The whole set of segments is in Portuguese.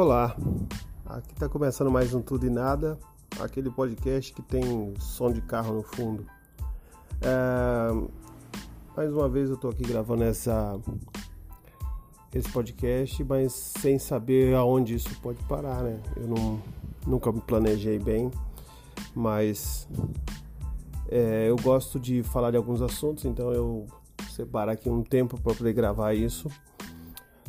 Olá, aqui está começando mais um Tudo e Nada, aquele podcast que tem som de carro no fundo. É, mais uma vez eu estou aqui gravando essa, esse podcast, mas sem saber aonde isso pode parar, né? Eu não, nunca me planejei bem, mas é, eu gosto de falar de alguns assuntos, então eu separo aqui um tempo para poder gravar isso.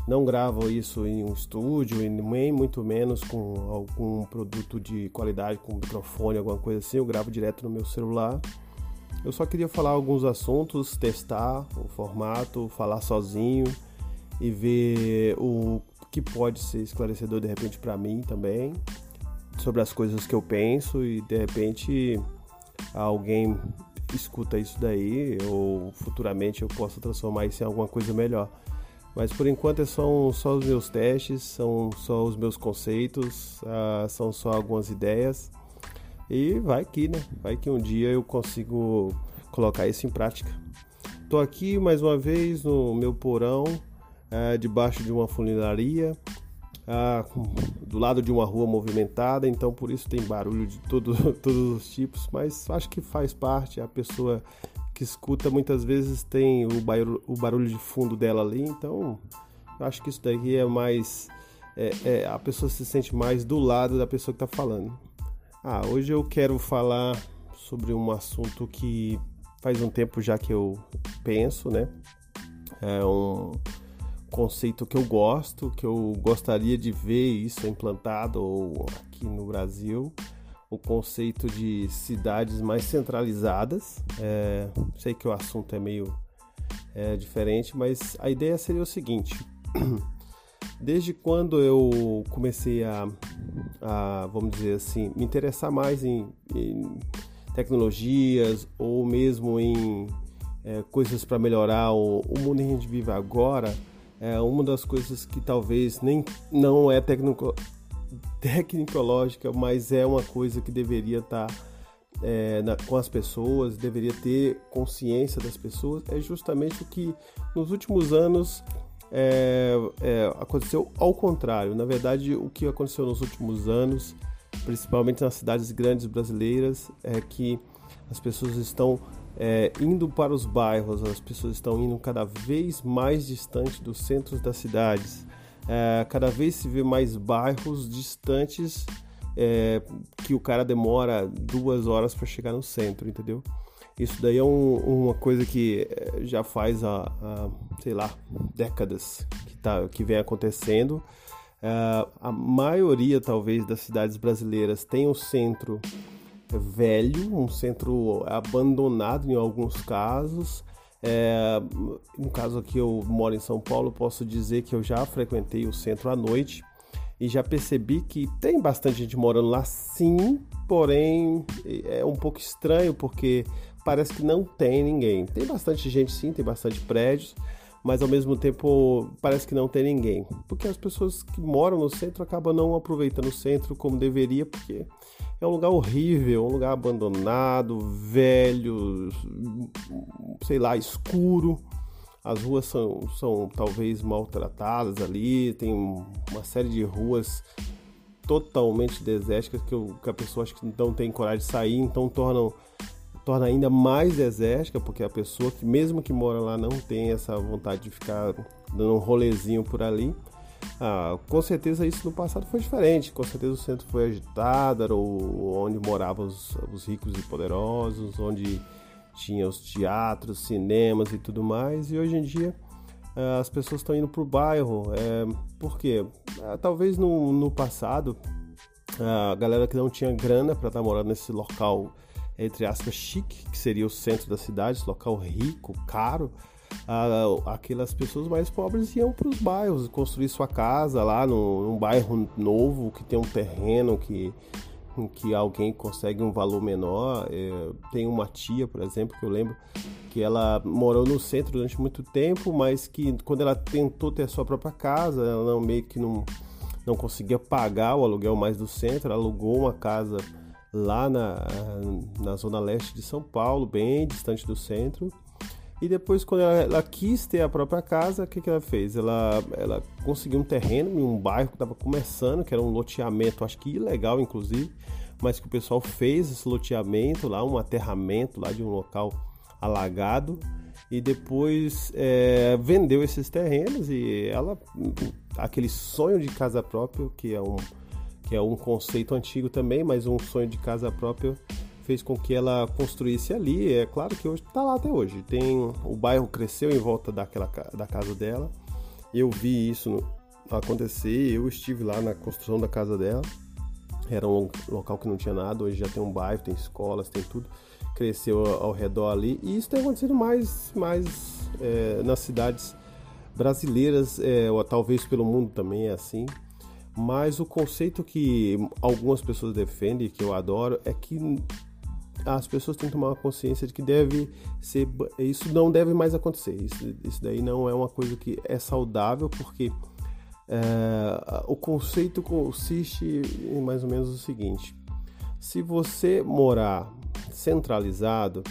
Não gravo isso em um estúdio e nem muito menos com algum produto de qualidade, com microfone, alguma coisa assim. Eu gravo direto no meu celular. Eu só queria falar alguns assuntos, testar o formato, falar sozinho e ver o que pode ser esclarecedor de repente para mim também sobre as coisas que eu penso e de repente alguém escuta isso daí ou futuramente eu possa transformar isso em alguma coisa melhor. Mas por enquanto são só os meus testes, são só os meus conceitos, uh, são só algumas ideias. E vai que, né? Vai que um dia eu consigo colocar isso em prática. Estou aqui mais uma vez no meu porão, uh, debaixo de uma funilaria, uh, do lado de uma rua movimentada, então por isso tem barulho de todo, todos os tipos, mas acho que faz parte. A pessoa que escuta muitas vezes tem o barulho, o barulho de fundo dela ali, então eu acho que isso daqui é mais. É, é, a pessoa se sente mais do lado da pessoa que está falando. Ah, hoje eu quero falar sobre um assunto que faz um tempo já que eu penso, né? É um conceito que eu gosto, que eu gostaria de ver isso implantado aqui no Brasil o conceito de cidades mais centralizadas. É, sei que o assunto é meio é, diferente, mas a ideia seria o seguinte: desde quando eu comecei a, a vamos dizer assim, me interessar mais em, em tecnologias ou mesmo em é, coisas para melhorar o, o, mundo em que a gente vive agora, é uma das coisas que talvez nem não é tecno, tecnicológica, mas é uma coisa que deveria estar tá, é, com as pessoas, deveria ter consciência das pessoas, é justamente o que nos últimos anos é, é, aconteceu ao contrário. Na verdade, o que aconteceu nos últimos anos, principalmente nas cidades grandes brasileiras, é que as pessoas estão é, indo para os bairros, as pessoas estão indo cada vez mais distante dos centros das cidades. É, cada vez se vê mais bairros distantes é, que o cara demora duas horas para chegar no centro, entendeu? Isso daí é um, uma coisa que é, já faz a, a, sei lá décadas que, tá, que vem acontecendo. É, a maioria talvez das cidades brasileiras tem um centro velho, um centro abandonado em alguns casos, é, no caso aqui, eu moro em São Paulo, posso dizer que eu já frequentei o centro à noite e já percebi que tem bastante gente morando lá sim, porém é um pouco estranho porque parece que não tem ninguém. Tem bastante gente sim, tem bastante prédios, mas ao mesmo tempo parece que não tem ninguém. Porque as pessoas que moram no centro acabam não aproveitando o centro como deveria, porque é um lugar horrível, um lugar abandonado, velho, sei lá, escuro. As ruas são, são talvez maltratadas ali, tem uma série de ruas totalmente desérticas que, eu, que a pessoa acho que não tem coragem de sair, então tornam torna ainda mais desértica, porque a pessoa que mesmo que mora lá não tem essa vontade de ficar dando um rolezinho por ali. Ah, com certeza isso no passado foi diferente. Com certeza o centro foi agitado, era o, onde moravam os, os ricos e poderosos, onde tinha os teatros, cinemas e tudo mais. E hoje em dia ah, as pessoas estão indo para o bairro. É, por quê? Ah, talvez no, no passado a galera que não tinha grana para estar tá morando nesse local, entre aspas, chique, que seria o centro da cidade, local rico, caro aquelas pessoas mais pobres iam para os bairros construir sua casa lá num bairro novo que tem um terreno que que alguém consegue um valor menor. É, tem uma tia, por exemplo, que eu lembro que ela morou no centro durante muito tempo, mas que quando ela tentou ter a sua própria casa, ela não, meio que não, não conseguia pagar o aluguel mais do centro, alugou uma casa lá na, na zona leste de São Paulo, bem distante do centro E depois, quando ela, ela, quis ter a própria casa, o que, que ela fez? Ela, ela conseguiu um terreno em um bairro que estava começando, que era um loteamento, acho que ilegal, inclusive, mas que o pessoal fez esse loteamento lá, um aterramento lá de um local alagado. E depois é, vendeu esses terrenos e ela, aquele sonho de casa própria, que é um, que é um conceito antigo também, mas um sonho de casa própria fez com que ela construísse ali. É claro que hoje está lá até hoje. Tem o bairro cresceu em volta daquela da casa dela. Eu vi isso acontecer. Eu estive lá na construção da casa dela. Era um local que não tinha nada. Hoje já tem um bairro, tem escolas, tem tudo. Cresceu ao redor ali. E isso tem acontecido mais, mais é, nas cidades brasileiras, é, ou talvez pelo mundo também é assim. Mas o conceito que algumas pessoas defendem, que eu adoro, é que as pessoas têm que tomar uma consciência de que deve ser isso não deve mais acontecer. Isso, isso daí não é uma coisa que é saudável porque é, o conceito consiste em mais ou menos o seguinte. Se você morar centralizado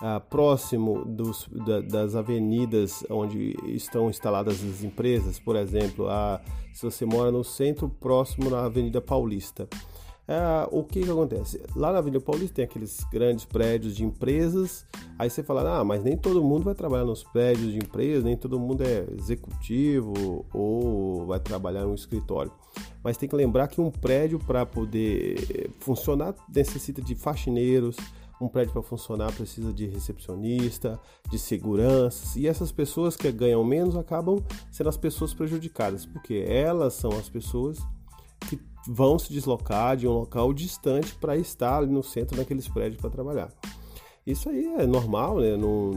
ah, próximo dos, da, das avenidas onde estão instaladas as empresas por exemplo ah, se você mora no centro próximo na Avenida Paulista é, o que, que acontece? Lá na Avenida Paulista tem aqueles grandes prédios de empresas. Aí você fala, ah, mas nem todo mundo vai trabalhar nos prédios de empresas, nem todo mundo é executivo ou vai trabalhar em um escritório. Mas tem que lembrar que um prédio para poder funcionar necessita de faxineiros, um prédio para funcionar precisa de recepcionista, de segurança, e essas pessoas que ganham menos acabam sendo as pessoas prejudicadas, porque elas são as pessoas que vão se deslocar de um local distante para estar ali no centro daqueles prédios para trabalhar. Isso aí é normal, né? Não,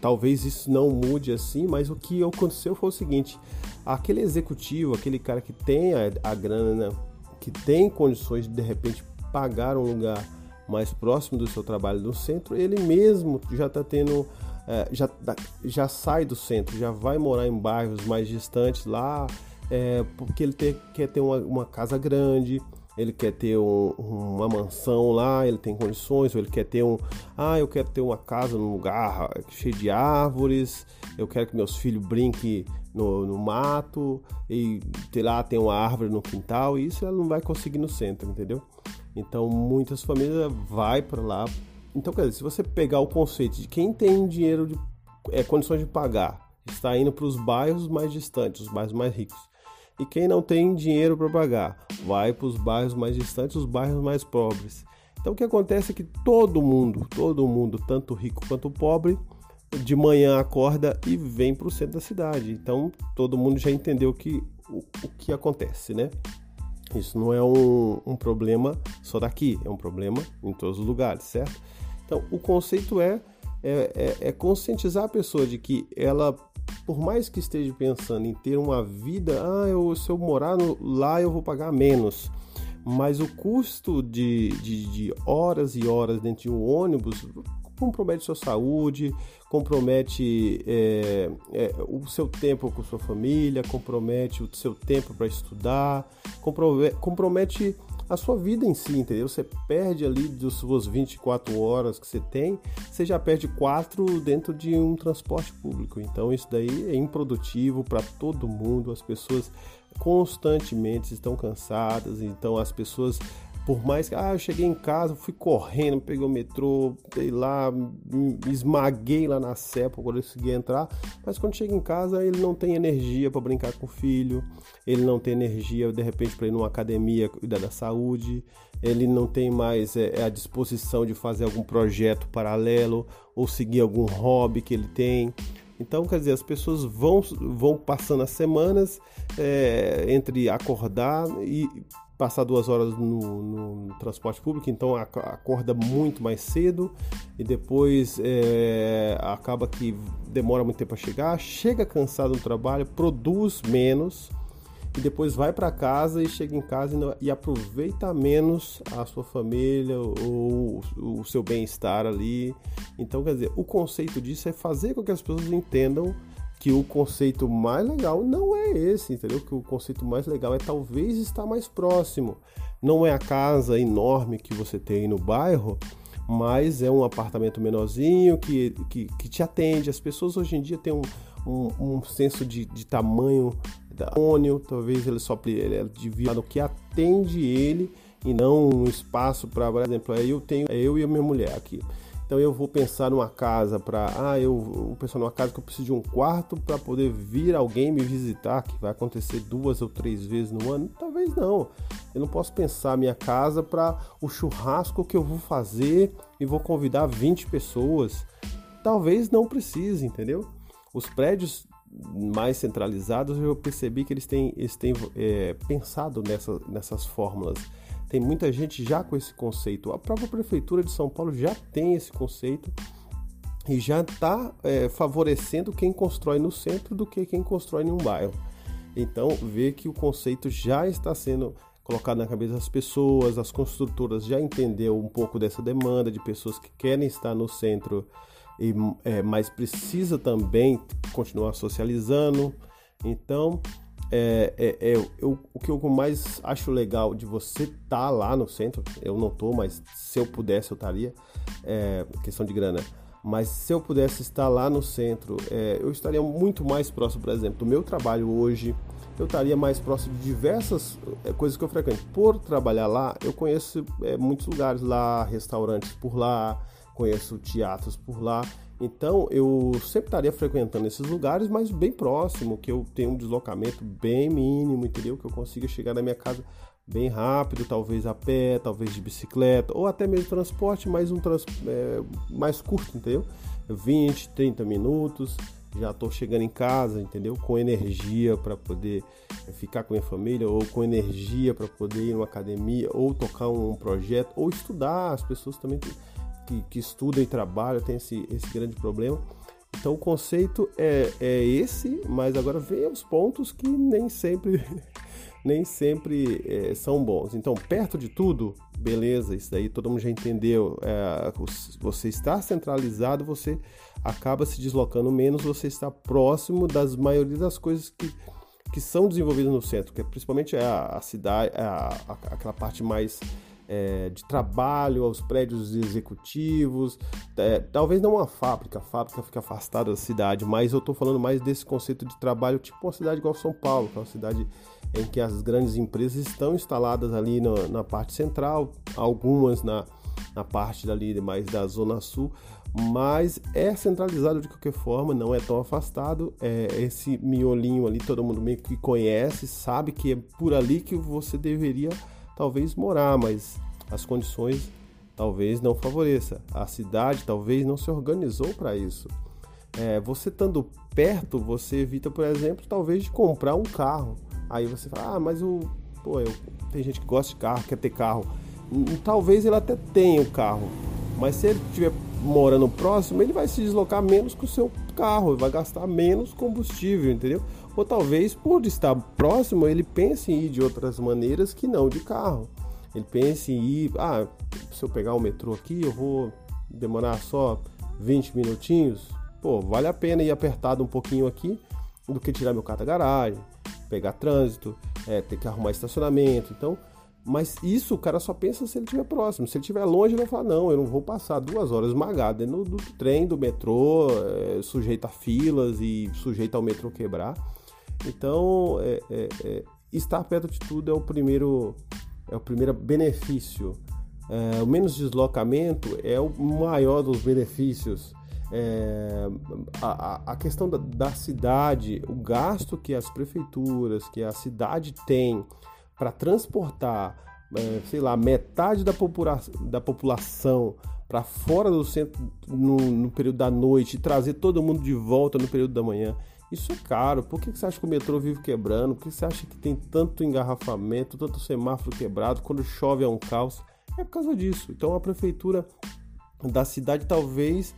talvez isso não mude assim, mas o que aconteceu foi o seguinte: aquele executivo, aquele cara que tem a, a grana, né? que tem condições de de repente pagar um lugar mais próximo do seu trabalho no centro, ele mesmo já está tendo é, já, já sai do centro, já vai morar em bairros mais distantes lá é, porque ele ter, quer ter uma, uma, casa grande, ele quer ter um, uma mansão lá, ele tem condições, ou ele quer ter um. Ah, eu quero ter uma casa num lugar cheio de árvores, eu quero que meus filhos brinquem no, no mato, e lá, tem uma árvore no quintal, e isso ela não vai conseguir no centro, entendeu? Então muitas famílias vai para lá. Então, quer dizer, se você pegar o conceito de quem tem dinheiro de é, condições de pagar, está indo para os bairros mais distantes, os bairros mais ricos. E quem não tem dinheiro para pagar, vai para os bairros mais distantes, os bairros mais pobres. Então o que acontece é que todo mundo, todo mundo, tanto rico quanto pobre, de manhã acorda e vem para o centro da cidade. Então todo mundo já entendeu que, o, o que acontece, né? Isso não é um, um, problema só daqui, é um problema em todos os lugares, certo? Então o conceito é, é, é, é conscientizar a pessoa de que ela por mais que esteja pensando em ter uma vida, ah, eu, se eu morar no, lá eu vou pagar menos. Mas o custo de, de, de horas e horas dentro de um ônibus compromete sua saúde, compromete é, é, o seu tempo com sua família, compromete o seu tempo para estudar, compromete, a sua vida em si, entendeu? Você perde ali das suas 24 horas que você tem, você já perde quatro dentro de um transporte público. Então isso daí é improdutivo para todo mundo. As pessoas constantemente estão cansadas, então as pessoas por mais que, ah, eu cheguei em casa, fui correndo, peguei o metrô, sei lá, me esmaguei lá na Sé para conseguir entrar, mas quando chega em casa ele não tem energia para brincar com o filho, ele não tem energia de repente para ir numa academia cuidar da saúde, ele não tem mais é, é, a disposição de fazer algum projeto paralelo ou seguir algum hobby que ele tem. Então, quer dizer, as pessoas vão, vão passando as semanas é, entre acordar e passar duas horas no, no, transporte público, então acorda muito mais cedo e depois é, acaba que demora muito tempo a chegar, chega cansado no trabalho, produz menos e depois vai para casa e chega em casa e, e, aproveita menos a sua família ou o, o seu bem-estar ali. Então, quer dizer, o conceito disso é fazer com que as pessoas entendam que o conceito mais legal não é esse, entendeu? Que o conceito mais legal é talvez estar mais próximo. Não é a casa enorme que você tem no bairro, mas é um apartamento menorzinho que, que, que te atende. As pessoas hoje em dia têm um, um, um senso de, de tamanho da ônibus, talvez ele só ele devia no que atende ele e não um espaço para, por exemplo, eu tenho eu e a minha mulher aqui. Então eu vou pensar numa casa para, ah, eu vou pensar numa casa que eu preciso de um quarto para poder vir alguém me visitar, que vai acontecer duas ou três vezes no ano. Talvez não. Eu não posso pensar minha casa para o churrasco que eu vou fazer e vou convidar 20 pessoas. Talvez não precise, entendeu? Os prédios mais centralizados eu percebi que eles têm, eles têm é, pensado nessa, nessas fórmulas tem muita gente já com esse conceito. A própria Prefeitura de São Paulo já tem esse conceito e já está é, favorecendo quem constrói no centro do que quem constrói em um bairro. Então, vê que o conceito já está sendo colocado na cabeça das pessoas, as construtoras já entendeu um pouco dessa demanda de pessoas que querem estar no centro, e, é, mas precisa também continuar socializando. Então, é, é, é eu, o que eu mais acho legal de você estar tá lá no centro, eu não tô, mas se eu pudesse eu estaria, é, questão de grana. Mas se eu pudesse estar lá no centro, é, eu estaria muito mais próximo, por exemplo, do meu trabalho hoje. Eu estaria mais próximo de diversas é, coisas que eu frequento. Por trabalhar lá, eu conheço é, muitos lugares lá, restaurantes por lá, conheço teatros por lá. Então eu sempre estaria frequentando esses lugares, mas bem próximo, que eu tenho um deslocamento bem mínimo, entendeu? Que eu consiga chegar na minha casa bem rápido, talvez a pé, talvez de bicicleta, ou até mesmo transporte, mas um trans, é, mais curto, entendeu? 20, 30 minutos, já estou chegando em casa, entendeu? Com energia para poder ficar com a minha família, ou com energia para poder ir numa academia, ou tocar um projeto, ou estudar. As pessoas também têm que, que estudam e trabalham tem esse, esse grande problema. Então o conceito é, é esse, mas agora vem os pontos que nem sempre nem sempre é, são bons. Então, perto de tudo, beleza, isso daí todo mundo já entendeu. É, você está centralizado, você acaba se deslocando menos, você está próximo das maioria das coisas que, que são desenvolvidas no centro, que é principalmente a, a cidade, a, a, aquela parte mais é, de trabalho, aos prédios executivos, é, talvez não uma fábrica, a fábrica fica afastada da cidade, mas eu estou falando mais desse conceito de trabalho, tipo uma cidade igual São Paulo, que é uma cidade em que as grandes empresas estão instaladas ali no, na parte central, algumas na, na parte dali mais da zona sul, mas é centralizado de qualquer forma, não é tão afastado. É esse miolinho ali, todo mundo meio que conhece, sabe que é por ali que você deveria talvez morar, mas as condições talvez não favoreça. A cidade talvez não se organizou para isso. É, você estando perto, você evita, por exemplo, talvez de comprar um carro. Aí você fala, ah, mas o, pô, eu, tem gente que gosta de carro, quer ter carro. Talvez ele até tenha o carro, mas se ele estiver morando próximo, ele vai se deslocar menos com o seu carro, vai gastar menos combustível, entendeu? Ou talvez por estar próximo, ele pense em ir de outras maneiras que não de carro. Ele pense em ir, ah, se eu pegar o metrô aqui, eu vou demorar só 20 minutinhos. Pô, vale a pena ir apertado um pouquinho aqui do que tirar meu carro da garagem, pegar trânsito, é, ter que arrumar estacionamento. Então, mas isso o cara só pensa se ele estiver próximo. Se ele estiver longe, ele vai falar: não, eu não vou passar duas horas esmagado dentro do, trem, do metrô, é, sujeito a filas e sujeito ao metrô quebrar. Então, é, é, é, estar perto de tudo é o primeiro, é o primeiro benefício. É, o menos deslocamento é o maior dos benefícios. É, a, a, questão da, da, cidade, o gasto que as prefeituras, que a cidade tem para transportar, é, sei lá, metade da, popula da população para fora do centro no, no, período da noite trazer todo mundo de volta no período da manhã. Isso é caro. Por que você acha que o metrô vive quebrando? Por que você acha que tem tanto engarrafamento, tanto semáforo quebrado? Quando chove é um caos. É por causa disso. Então a prefeitura da cidade talvez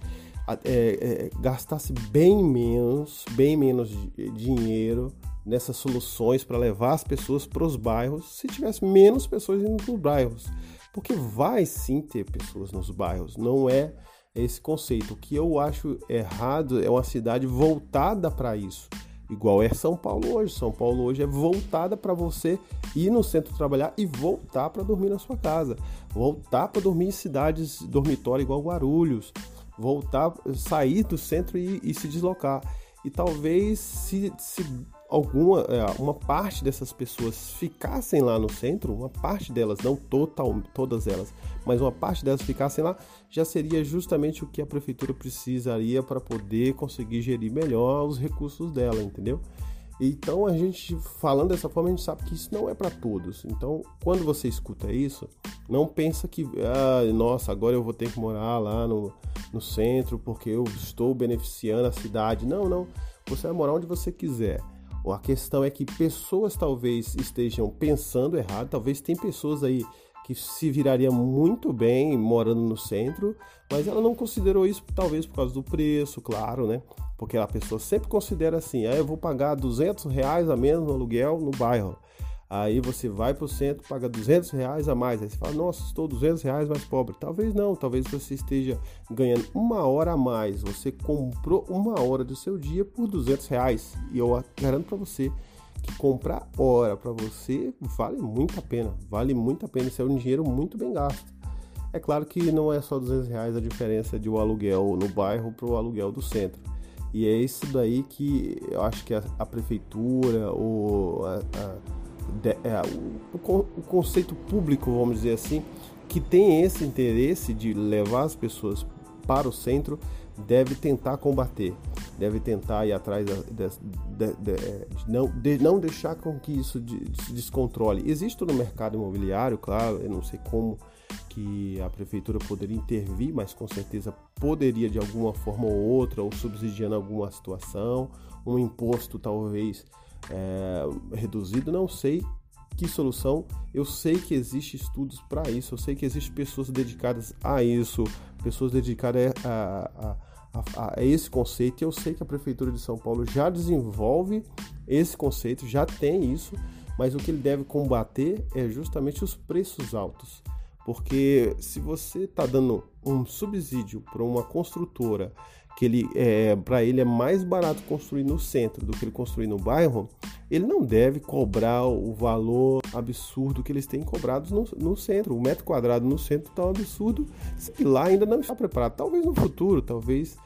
é, é, gastasse bem menos, bem menos dinheiro nessas soluções para levar as pessoas para os bairros se tivesse menos pessoas indo para os bairros. Porque vai sim ter pessoas nos bairros, não é esse conceito. O que eu acho errado é uma cidade voltada para isso. igual é São Paulo hoje. São Paulo hoje é voltada para você ir no centro trabalhar e voltar para dormir na sua casa, voltar para dormir em cidades dormitório igual Guarulhos, voltar, sair do centro e, e se deslocar. E talvez se, se alguma é, uma parte dessas pessoas ficassem lá no centro, uma parte delas, não total, todas elas, mas uma parte delas ficassem lá, já seria justamente o que a prefeitura precisaria para poder conseguir gerir melhor os recursos dela, entendeu? Então a gente falando dessa forma a gente sabe que isso não é para todos. Então quando você escuta isso, não pensa que ah, nossa agora eu vou ter que morar lá no, no centro porque eu estou beneficiando a cidade. Não, não. Você vai morar onde você quiser. A questão é que pessoas talvez estejam pensando errado, talvez tem pessoas aí que se viraria muito bem morando no centro, mas ela não considerou isso talvez por causa do preço, claro, né? Porque a pessoa sempre considera assim, ah, eu vou pagar 200 reais a menos no aluguel no bairro. Aí você vai para o centro, paga 200 reais a mais. Aí você fala, nossa, estou 200 reais mais pobre. Talvez não, talvez você esteja ganhando uma hora a mais. Você comprou uma hora do seu dia por 200 reais. E eu garanto para você que comprar hora para você vale muito a pena. Vale muito a pena. Isso é um dinheiro muito bem gasto. É claro que não é só 200 reais a diferença de um aluguel no bairro para o aluguel do centro. E é isso daí que eu acho que a, a prefeitura ou a, a de, é, o, o conceito público, vamos dizer assim, que tem esse interesse de levar as pessoas para o centro, deve tentar combater, deve tentar ir atrás de, de, de, é, não, de não deixar com que isso se descontrole. Existe no mercado imobiliário, claro, eu não sei como que a prefeitura poderia intervir, mas com certeza poderia de alguma forma ou outra, ou subsidiando alguma situação, um imposto talvez é, reduzido, não sei que solução. Eu sei que existe estudos para isso, eu sei que existem pessoas dedicadas a isso, pessoas dedicadas a, a, a, a, esse conceito. Eu sei que a Prefeitura de São Paulo já desenvolve esse conceito, já tem isso, mas o que ele deve combater é justamente os preços altos. Porque se você está dando um subsídio para uma construtora que ele é, para ele é mais barato construir no centro do que ele construir no bairro, ele não deve cobrar o valor absurdo que eles têm cobrados no, no centro. O metro quadrado no centro está um absurdo, e lá ainda não está preparado. Talvez no futuro, talvez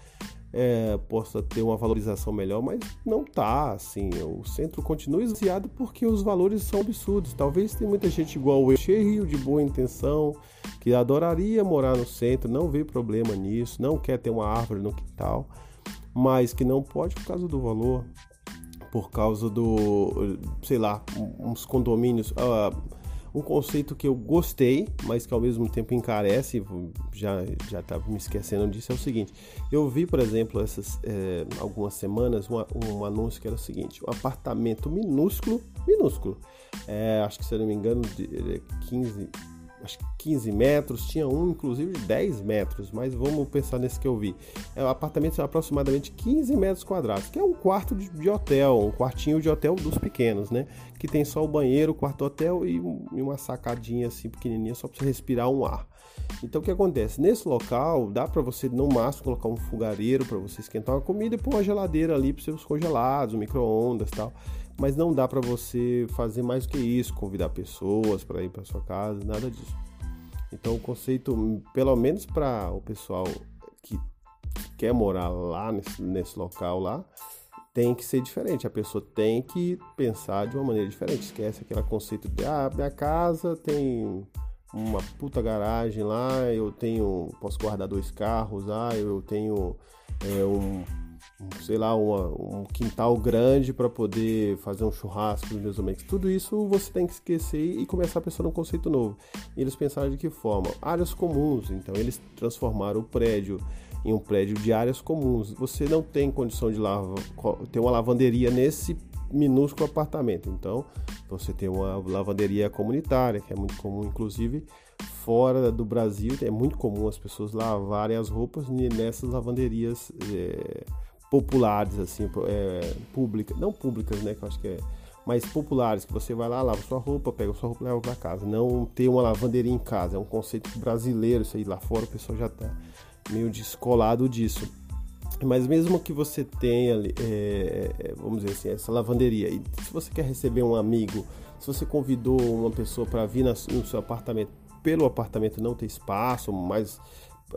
é, possa ter uma valorização melhor, mas não tá assim. O centro continua esvaziado porque os valores são absurdos. Talvez tenha muita gente igual eu, cheio de boa intenção, que adoraria morar no centro, não vê problema nisso, não quer ter uma árvore no quintal, mas que não pode por causa do valor, por causa do, sei lá, uns condomínios. Uh, um conceito que eu gostei, mas que ao mesmo tempo encarece, já já estava me esquecendo disso, é o seguinte: eu vi, por exemplo, essas é, algumas semanas um, um, anúncio que era o seguinte: um apartamento minúsculo, minúsculo, é, acho que se eu não me engano, de 15 acho que 15 metros, tinha um inclusive de 10 metros, mas vamos pensar nesse que eu vi. É um apartamento de aproximadamente 15 metros quadrados, que é um quarto de, de, hotel, um quartinho de hotel dos pequenos, né? Que tem só o banheiro, o quarto hotel e, e uma sacadinha assim pequenininha só para você respirar um ar. Então o que acontece? Nesse local dá para você no máximo colocar um fogareiro para você esquentar uma comida e pôr uma geladeira ali para seus congelados, micro-ondas tal mas não dá para você fazer mais do que isso, convidar pessoas para ir para sua casa, nada disso. Então o conceito, pelo menos para o pessoal que quer morar lá nesse, nesse local lá, tem que ser diferente. A pessoa tem que pensar de uma maneira diferente. Esquece aquele conceito de ah, minha casa tem uma puta garagem lá, eu tenho, posso guardar dois carros, ah, eu tenho é, um sei lá, uma, um quintal grande para poder fazer um churrasco nos meus amigos. Tudo isso você tem que esquecer e começar a pensar num conceito novo. E eles pensaram de que forma? Áreas comuns. Então eles transformaram o prédio em um prédio de áreas comuns. Você não tem condição de lava, ter uma lavanderia nesse minúsculo apartamento. Então, você tem uma lavanderia comunitária, que é muito comum, inclusive fora do Brasil, é muito comum as pessoas lavarem as roupas nessas lavanderias é, populares, assim, é, públicas, não públicas, né, que eu acho que é, mas populares, que você vai lá, lava sua roupa, pega sua roupa e leva para casa. Não ter uma lavanderia em casa, é um conceito brasileiro, isso aí lá fora o pessoal já tá meio descolado disso. Mas mesmo que você tenha, é, é, vamos dizer assim, essa lavanderia, e se você quer receber um amigo, se você convidou uma pessoa para vir no seu apartamento, pelo apartamento não ter espaço, mais,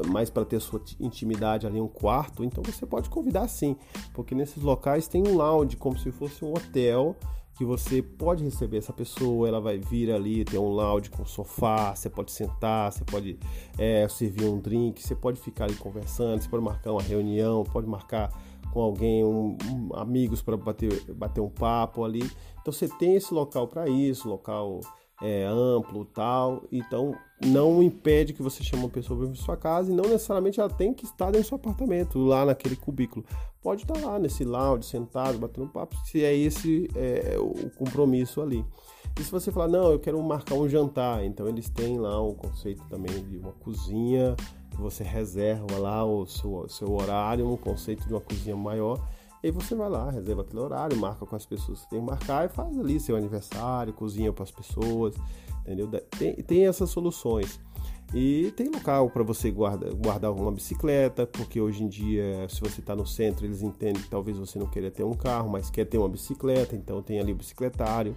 mais para ter sua intimidade ali, um quarto, então você pode convidar sim, porque nesses locais tem um lounge, como se fosse um hotel, que você pode receber essa pessoa, ela vai vir ali, tem um lounge com sofá, você pode sentar, você pode é, servir um drink, você pode ficar ali conversando, você pode marcar uma reunião, pode marcar com alguém, um, um, amigos para bater, bater um papo ali. Então você tem esse local para isso, local é, amplo tal. Então não impede que você chame uma pessoa para sua casa e não necessariamente ela tem que estar dentro do seu apartamento, lá naquele cubículo. Pode estar lá nesse lounge, sentado, batendo papo, se é esse é, o compromisso ali. E se você falar, não, eu quero marcar um jantar, então eles têm lá um conceito também de uma cozinha, que você reserva lá o seu, seu horário, um conceito de uma cozinha maior e aí você vai lá, reserva aquele horário, marca com as pessoas que tem que marcar e faz ali seu aniversário, cozinha para as pessoas, entendeu? Tem, tem essas soluções. E tem local para você guarda, guardar uma bicicleta, porque hoje em dia, se você está no centro, eles entendem que talvez você não queira ter um carro, mas quer ter uma bicicleta, então tem ali o bicicletário.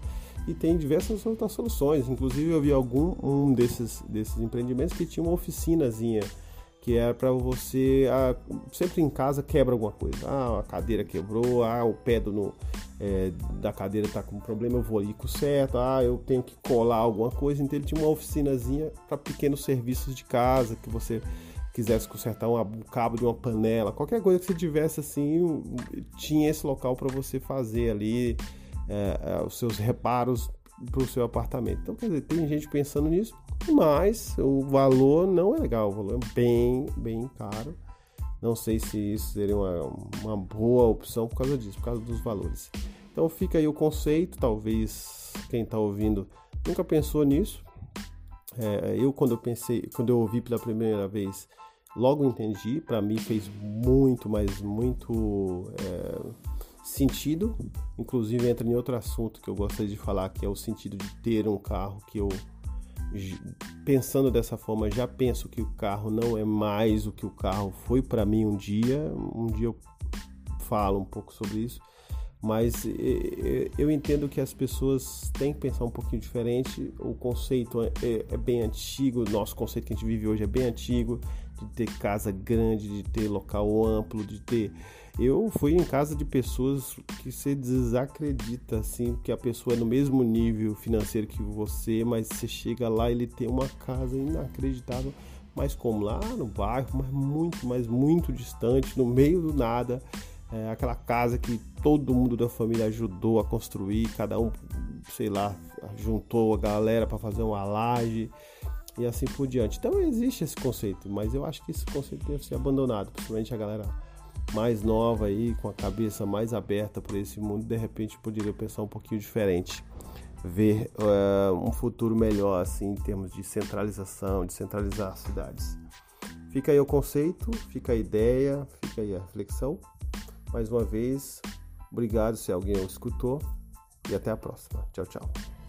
E tem diversas outras soluções. Inclusive, eu vi algum um desses, desses empreendimentos que tinha uma oficinazinha que é para você ah, sempre em casa quebra alguma coisa. Ah, a cadeira quebrou, ah, o pé do, no, é, da cadeira está com problema, eu vou ali com certo. Ah, eu tenho que colar alguma coisa. Então ele tinha uma oficinazinha para pequenos serviços de casa que você quisesse consertar um, um cabo de uma panela, qualquer coisa que você tivesse assim, tinha esse local para você fazer ali é, é, os seus reparos para o seu apartamento. Então, quer dizer, tem gente pensando nisso mas o valor não é legal, o valor é bem, bem caro. Não sei se isso seria uma, uma boa opção por causa disso, por causa dos valores. Então fica aí o conceito, talvez quem está ouvindo nunca pensou nisso. É, eu quando eu pensei, quando eu ouvi pela primeira vez, logo entendi. Para mim fez muito, mas muito é, sentido. Inclusive entra em outro assunto que eu gostaria de falar, que é o sentido de ter um carro que eu pensando dessa forma, já penso que o carro não é mais o que o carro foi para mim um dia. Um dia eu falo um pouco sobre isso, mas eu entendo que as pessoas têm que pensar um pouquinho diferente. O conceito é, é, é bem antigo, nosso conceito que a gente vive hoje é bem antigo, de ter casa grande, de ter local amplo, de ter eu fui em casa de pessoas que você desacredita, assim, que a pessoa é no mesmo nível financeiro que você, mas você chega lá ele tem uma casa inacreditável, mas como lá no bairro, mas muito, mas muito distante, no meio do nada. É aquela casa que todo mundo da família ajudou a construir, cada um, sei lá, juntou a galera para fazer uma laje e assim por diante. Então existe esse conceito, mas eu acho que esse conceito deve ser abandonado, principalmente a galera mais nova aí, com a cabeça mais aberta para esse mundo, de repente poderia pensar um pouquinho diferente, ver uh, um futuro melhor assim em termos de centralização, de centralizar cidades. Fica aí o conceito, fica a ideia, fica aí a reflexão. Mais uma vez, obrigado se alguém o escutou e até a próxima. Tchau, tchau.